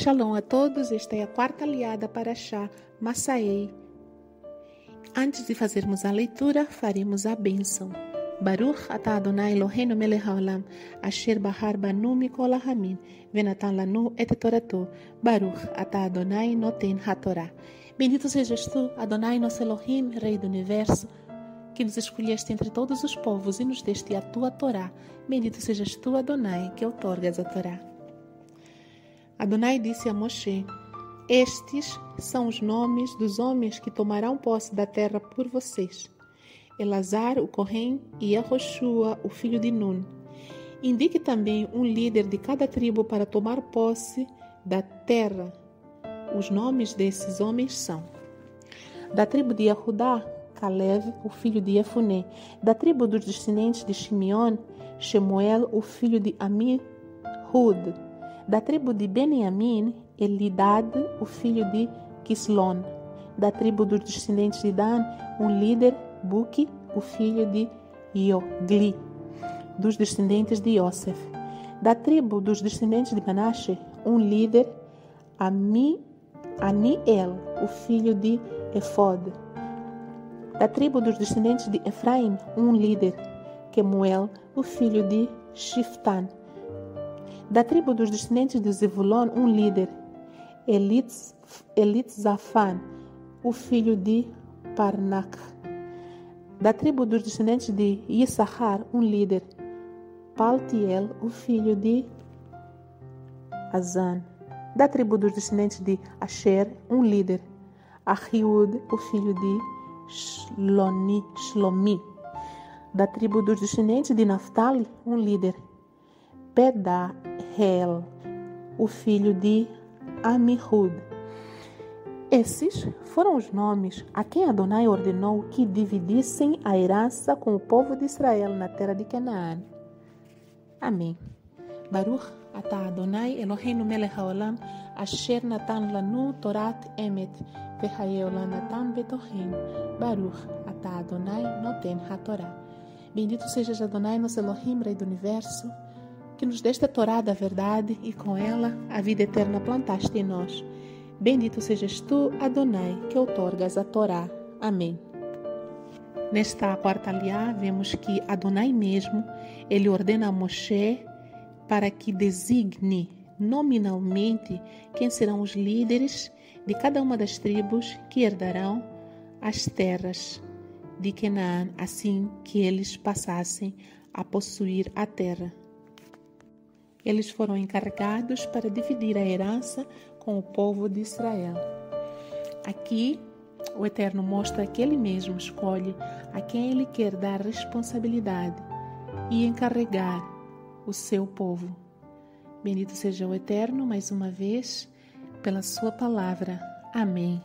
Shalom a todos, esta é a quarta aliada para Chá Massaei. Antes de fazermos a leitura, faremos a bênção. Baruch atah Adonai Eloheinu melech haolam, asher bahar banu mikol hamin, venatan lanu et torato. Baruch atah Adonai noten hatorá. Bendito sejas tu, Adonai nosso Elohim, Rei do Universo, que nos escolheste entre todos os povos e nos deste a tua Torá. Bendito sejas tu, Adonai, que outorgas a Torá. Adonai disse a Moshe: Estes são os nomes dos homens que tomarão posse da terra por vocês. Elazar, o Corém, e Yehoshua, o filho de Nun. Indique também um líder de cada tribo para tomar posse da terra. Os nomes desses homens são: da tribo de Yehudá, Caleb, o filho de Efuné; da tribo dos descendentes de Shimeon, Shemuel, o filho de Amihud; da tribo de Benjamim, Elidad, o filho de Kislon; da tribo dos descendentes de Dan, um líder, Buki, o filho de Iogli; dos descendentes de Yosef; da tribo dos descendentes de Manasseh, um líder, Ami, Aniel, o filho de Efod; da tribo dos descendentes de Efraim, um líder, Kemuel, o filho de Shiftan; da tribo dos descendentes de Zevulon, um líder, Elitz, Elitzafan, o filho de Parnak. Da tribo dos descendentes de Issachar, um líder, Paltiel, o filho de Azan. Da tribo dos descendentes de Asher, um líder, Ahiud, o filho de Shloni, Shlomi. Da tribo dos descendentes de Naphtali, um líder, Pedahel, o filho de Amihud. Esses foram os nomes a quem Adonai ordenou que dividissem a herança com o povo de Israel na terra de Canaã. Amém. Baruch atah Adonai Eloheinu melech haolam asher natan lanu torat emet vehayeu lanatan betohem. Baruch atah Adonai noten hatorá. Bendito sejas Adonai, nosso Elohim, Rei do Universo, que nos deste a Torá da verdade e com ela a vida eterna plantaste em nós. Bendito sejas tu, Adonai, que outorgas a Torá. Amém. Nesta quarta aliá, vemos que Adonai mesmo, ele ordena a Moshe para que designe nominalmente quem serão os líderes de cada uma das tribos que herdarão as terras de Canaã, assim que eles passassem a possuir a terra. Eles foram encarregados para dividir a herança com o povo de Israel. Aqui, o Eterno mostra que Ele mesmo escolhe a quem Ele quer dar responsabilidade e encarregar o seu povo. Bendito seja o Eterno mais uma vez pela Sua palavra. Amém.